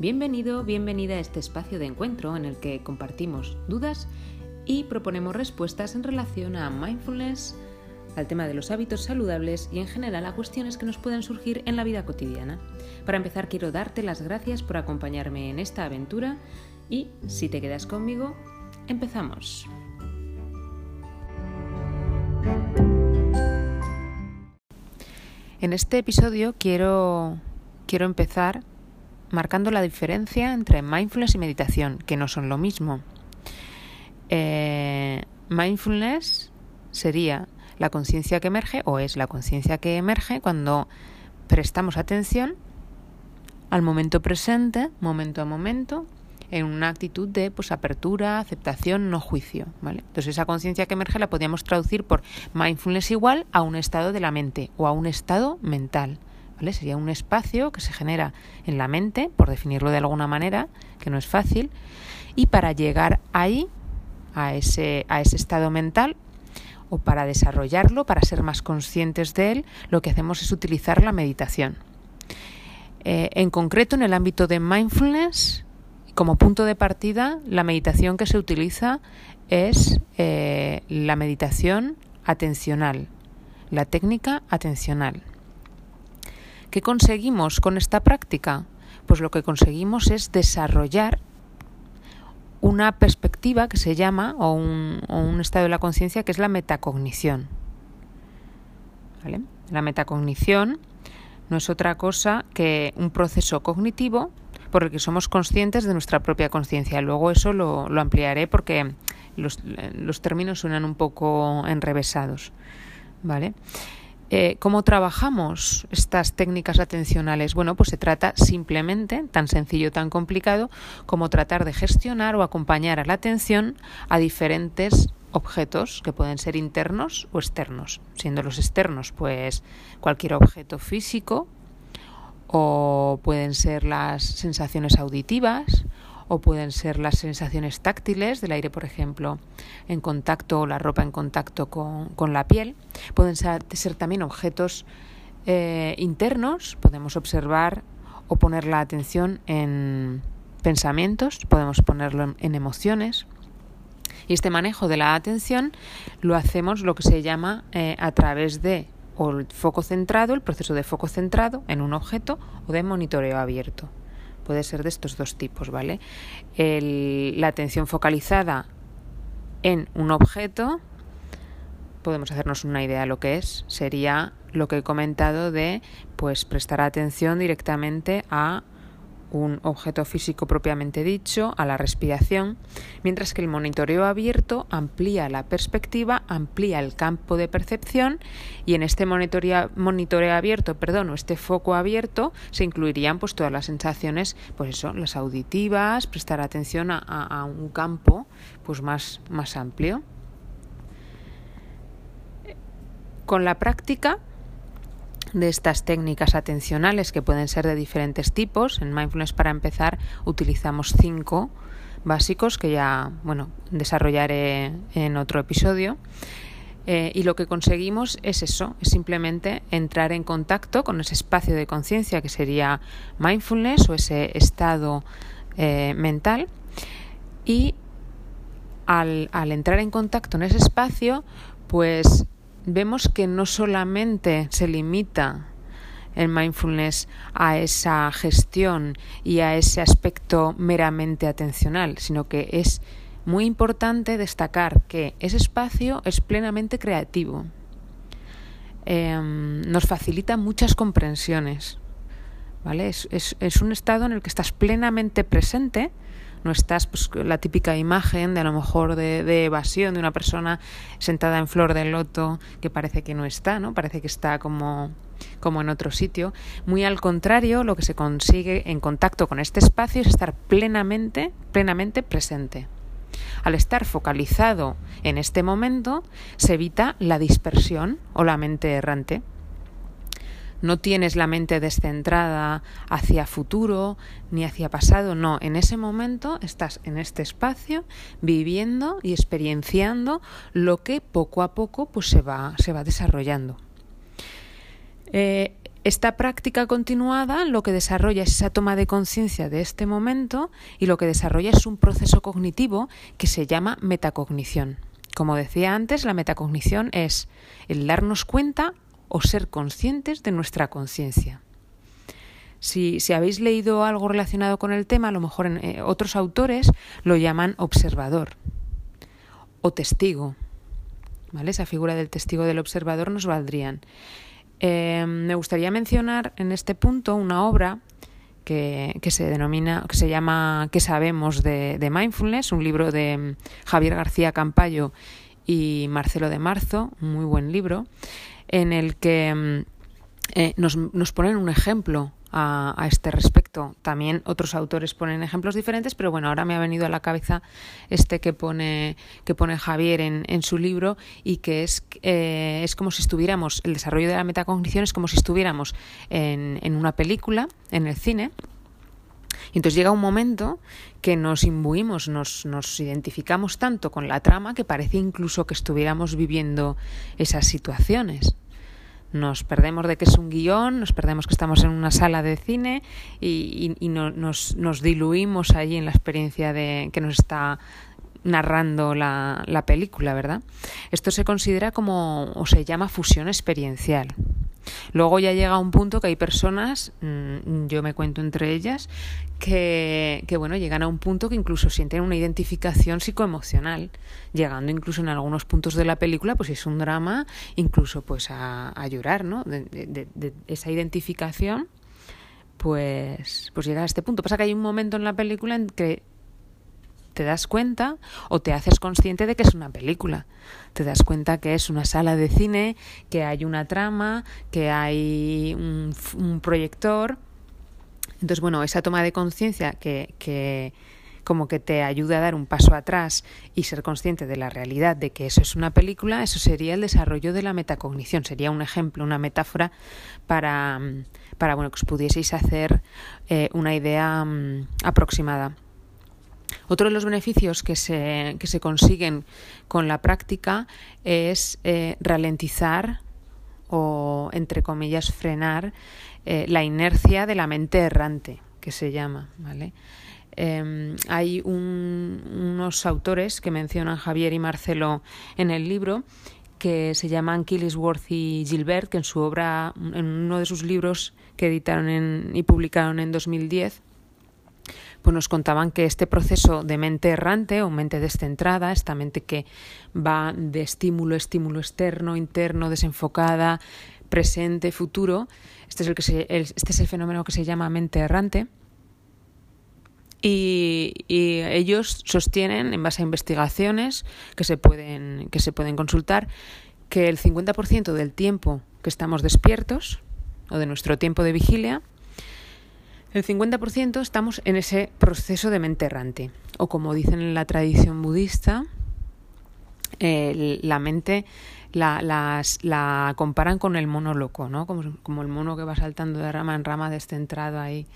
Bienvenido, bienvenida a este espacio de encuentro en el que compartimos dudas y proponemos respuestas en relación a mindfulness, al tema de los hábitos saludables y en general a cuestiones que nos pueden surgir en la vida cotidiana. Para empezar quiero darte las gracias por acompañarme en esta aventura y si te quedas conmigo, empezamos. En este episodio quiero, quiero empezar marcando la diferencia entre mindfulness y meditación, que no son lo mismo. Eh, mindfulness sería la conciencia que emerge, o es la conciencia que emerge cuando prestamos atención al momento presente, momento a momento, en una actitud de pues, apertura, aceptación, no juicio. ¿vale? Entonces esa conciencia que emerge la podríamos traducir por mindfulness igual a un estado de la mente o a un estado mental. Sería un espacio que se genera en la mente, por definirlo de alguna manera, que no es fácil, y para llegar ahí, a ese, a ese estado mental, o para desarrollarlo, para ser más conscientes de él, lo que hacemos es utilizar la meditación. Eh, en concreto, en el ámbito de mindfulness, como punto de partida, la meditación que se utiliza es eh, la meditación atencional, la técnica atencional. ¿Qué conseguimos con esta práctica? Pues lo que conseguimos es desarrollar una perspectiva que se llama, o un, estado de la conciencia, que es la metacognición. La metacognición no es otra cosa que un proceso cognitivo por el que somos conscientes de nuestra propia conciencia. Luego eso lo, ampliaré porque los, términos suenan un poco enrevesados. ¿Vale? Eh, ¿Cómo trabajamos estas técnicas atencionales? Bueno, pues se trata simplemente, tan sencillo, tan complicado, como tratar de gestionar o acompañar a la atención a diferentes objetos que pueden ser internos o externos. Siendo los externos, pues cualquier objeto físico, o pueden ser las sensaciones auditivas, o pueden ser las sensaciones táctiles del aire, por ejemplo, en contacto o la ropa en contacto con, la piel. Pueden ser, también objetos eh, internos, podemos observar o poner la atención en pensamientos, podemos ponerlo en, emociones. Y este manejo de la atención lo hacemos lo que se llama eh, a través de el foco centrado, el proceso de foco centrado en un objeto o de monitoreo abierto puede ser de estos dos tipos, ¿vale? la atención focalizada en un objeto, podemos hacernos una idea de lo que es, sería lo que he comentado de pues prestar atención directamente a un objeto físico propiamente dicho, a la respiración, mientras que el monitoreo abierto amplía la perspectiva, amplía el campo de percepción y en este monitoreo, abierto, perdón, o este foco abierto se incluirían pues todas las sensaciones, pues eso, las auditivas, prestar atención a, a un campo pues más, más amplio. Con la práctica de estas técnicas atencionales que pueden ser de diferentes tipos. En Mindfulness para empezar utilizamos cinco básicos que ya bueno desarrollaré en otro episodio. Eh, y lo que conseguimos es eso, es simplemente entrar en contacto con ese espacio de conciencia que sería mindfulness o ese estado eh, mental. Y al, al entrar en contacto en ese espacio, pues vemos que no solamente se limita el mindfulness a esa gestión y a ese aspecto meramente atencional, sino que es muy importante destacar que ese espacio es plenamente creativo. Em, nos facilita muchas comprensiones. ¿vale? Es, es un estado en el que estás plenamente presente no estás pues, la típica imagen de a lo mejor de, evasión de una persona sentada en flor de loto que parece que no está, ¿no? Parece que está como como en otro sitio. Muy al contrario, lo que se consigue en contacto con este espacio es estar plenamente, plenamente presente. Al estar focalizado en este momento, se evita la dispersión o la mente errante no tienes la mente descentrada hacia futuro ni hacia pasado, no, en ese momento estás en este espacio viviendo y experienciando lo que poco a poco pues se va, se va desarrollando. Eh, esta práctica continuada lo que desarrolla es esa toma de conciencia de este momento y lo que desarrolla es un proceso cognitivo que se llama metacognición. Como decía antes, la metacognición es el darnos cuenta o ser conscientes de nuestra conciencia. Si, habéis leído algo relacionado con el tema, a lo mejor en, eh, otros autores lo llaman observador o testigo. ¿Vale? Esa figura del testigo del observador nos valdrían. Eh, me gustaría mencionar en este punto una obra que, se denomina, que se llama ¿Qué sabemos de, de, mindfulness? Un libro de mm, Javier García Campayo y Marcelo de Marzo, muy buen libro, en el que mm, eh, nos, nos ponen un ejemplo a, este respecto. También otros autores ponen ejemplos diferentes, pero bueno, ahora me ha venido a la cabeza este que pone, que pone Javier en, en su libro y que es, eh, es como si estuviéramos, el desarrollo de la metacognición es como si estuviéramos en, en una película, en el cine. Y entonces llega un momento que nos imbuimos, nos, nos identificamos tanto con la trama que parece incluso que estuviéramos viviendo esas situaciones nos perdemos de que es un guion, nos perdemos que estamos en una sala de cine y, nos, nos, diluimos allí en la experiencia de que nos está narrando la, la película, ¿verdad? Esto se considera como, o se llama fusión experiencial. Luego ya llega un punto que hay personas, mm, yo me cuento entre ellas, que, que, bueno, llegan a un punto que incluso sienten una identificación psicoemocional, llegando incluso en algunos puntos de la película, pues es un drama, incluso pues a, llorar, ¿no? De, esa identificación, pues, pues llega a este punto. Pasa que hay un momento en la película en que te das cuenta o te haces consciente de que es una película. Te das cuenta que es una sala de cine, que hay una trama, que hay un, proyector. Entonces, bueno, esa toma de conciencia que, que como que te ayuda a dar un paso atrás y ser consciente de la realidad de que eso es una película, eso sería el desarrollo de la metacognición, sería un ejemplo, una metáfora para, para bueno, que os pudieseis hacer eh, una idea mm, aproximada. Otro de los beneficios que se, que se consiguen con la práctica es eh, ralentizar o, entre comillas, frenar eh, la inercia de la mente errante, que se llama. ¿vale? Em, hay unos autores que mencionan Javier y Marcelo en el libro que se llaman Killisworth y Gilbert, que en su obra, en uno de sus libros que editaron y publicaron en 2010, pues nos contaban que este proceso de mente errante o mente descentrada, esta mente que va de estímulo, estímulo externo, interno, desenfocada, presente, futuro, este es el, que este es el fenómeno que se llama mente errante. Y, y, ellos sostienen, en base a investigaciones que se pueden, que se pueden consultar, que el 50% del tiempo que estamos despiertos, o de nuestro tiempo de vigilia, el 50% estamos en ese proceso de mente errante, o como dicen en la tradición budista, la mente la, la comparan con el mono loco, ¿no? Como, como, el mono que va saltando de rama en rama descentrado ahí,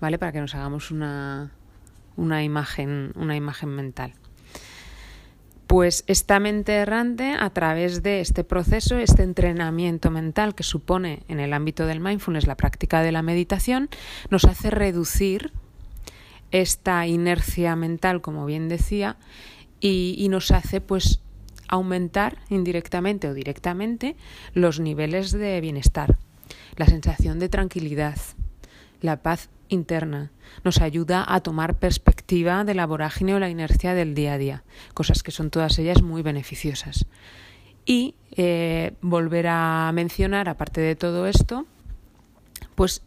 ¿vale? Para que nos hagamos una, una, imagen, una imagen mental. Pues esta mente errante, a través de este proceso, este entrenamiento mental que supone en el ámbito del mindfulness la práctica de la meditación, nos hace reducir esta inercia mental, como bien decía, y, nos hace pues aumentar indirectamente o directamente los niveles de bienestar, la sensación de tranquilidad, la paz interna. Nos ayuda a tomar perspectiva de la vorágine o la inercia del día a día, cosas que son todas ellas muy beneficiosas. Y eh, volver a mencionar, aparte de todo esto, pues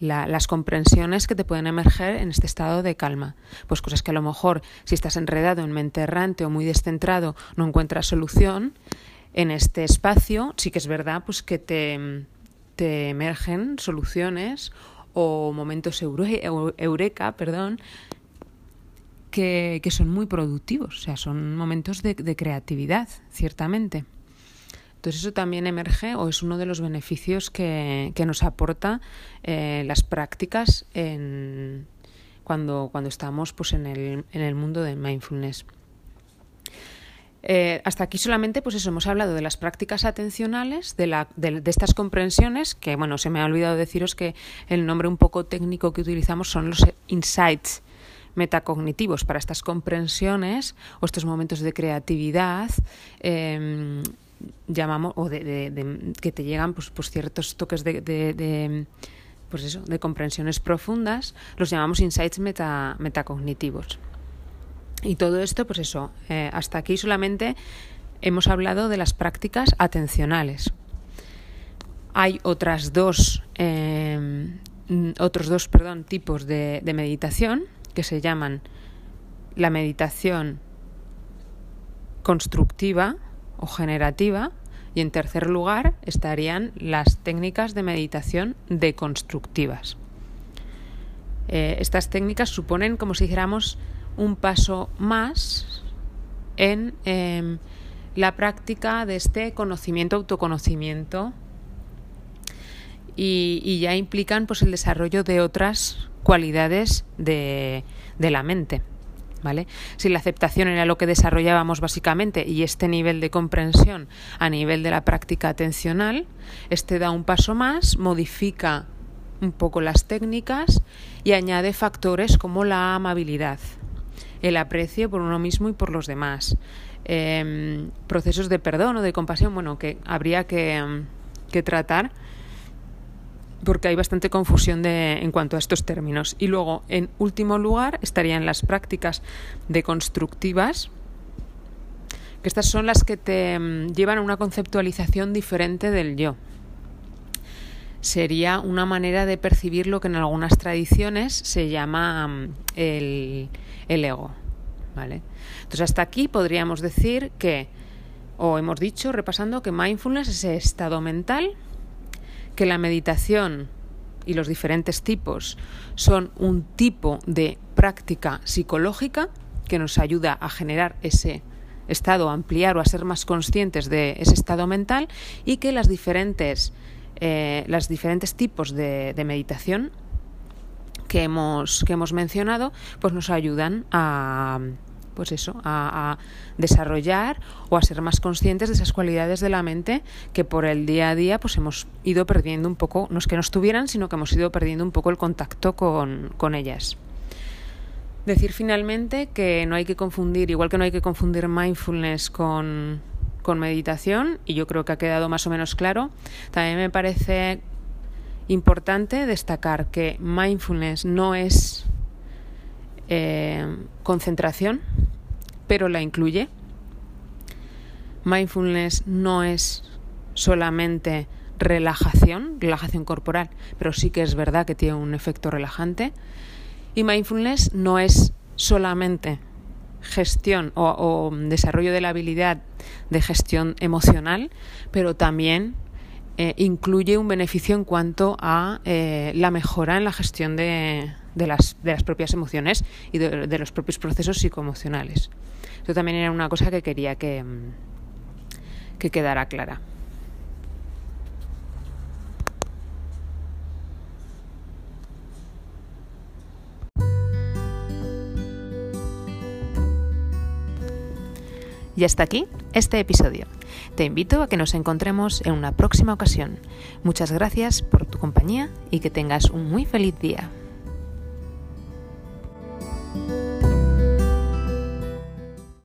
las comprensiones que te pueden emerger en este estado de calma. Pues cosas que a lo mejor, si estás enredado en mente errante o muy descentrado, no encuentras solución, en este espacio sí que es verdad pues que te, te emergen soluciones o momentos eureka, perdón, que, son muy productivos, o sea, son momentos de, creatividad, ciertamente. Entonces eso también emerge o es uno de los beneficios que, nos aporta eh, las prácticas cuando, cuando estamos pues, en, el, en el mundo de mindfulness. Eh, hasta aquí solamente, pues eso, hemos hablado de las prácticas atencionales, de, la, de, estas comprensiones, que bueno, se me ha olvidado deciros que el nombre un poco técnico que utilizamos son los insights metacognitivos para estas comprensiones o estos momentos de creatividad. Em, llamamos o de, que te llegan pues, pues ciertos toques de, pues eso, de comprensiones profundas, los llamamos insights meta, metacognitivos. Y todo esto, pues eso, eh, hasta aquí solamente hemos hablado de las prácticas atencionales. Hay otras dos, em, otros dos perdón, tipos de, de meditación que se llaman la meditación constructiva o generativa y en tercer lugar estarían las técnicas de meditación deconstructivas. Eh, estas técnicas suponen, como si dijéramos, un paso más en em, la práctica de este conocimiento, autoconocimiento y, ya implican pues el desarrollo de otras cualidades de, de la mente. ¿Vale? Si la aceptación era lo que desarrollábamos básicamente y este nivel de comprensión a nivel de la práctica atencional, este da un paso más, modifica un poco las técnicas y añade factores como la amabilidad, el aprecio por uno mismo y por los demás. Em, procesos de perdón o de compasión, bueno, que habría que, em, que tratar porque hay bastante confusión de, en cuanto a estos términos. Y luego, en último lugar, estarían las prácticas deconstructivas, que estas son las que te em, llevan a una conceptualización diferente del yo. Sería una manera de percibir lo que en algunas tradiciones se llama el, el ego. ¿vale? Entonces, hasta aquí podríamos decir que, o hemos dicho, repasando, que mindfulness es ese estado mental, que la meditación y los diferentes tipos son un tipo de práctica psicológica que nos ayuda a generar ese estado, a ampliar o a ser más conscientes de ese estado mental y que las diferentes, eh, los diferentes tipos de, meditación que hemos, que hemos mencionado, pues nos ayudan a pues eso, a, desarrollar o a ser más conscientes de esas cualidades de la mente que por el día a día pues hemos ido perdiendo un poco, no es que no estuvieran, sino que hemos ido perdiendo un poco el contacto con, con ellas. Decir finalmente que no hay que confundir, igual que no hay que confundir mindfulness con, con meditación, y yo creo que ha quedado más o menos claro, también me parece importante destacar que mindfulness no es eh, concentración, pero la incluye. Mindfulness no es solamente relajación, relajación corporal, pero sí que es verdad que tiene un efecto relajante. Y mindfulness no es solamente gestión o, desarrollo de la habilidad de gestión emocional, pero también eh, incluye un beneficio en cuanto a eh, la mejora en la gestión de, las, propias emociones y de, los propios procesos psicoemocionales. Esto también era una cosa que quería que, que quedara clara. Y hasta aquí este episodio. Te invito a que nos encontremos en una próxima ocasión. Muchas gracias por tu compañía y que tengas un muy feliz día.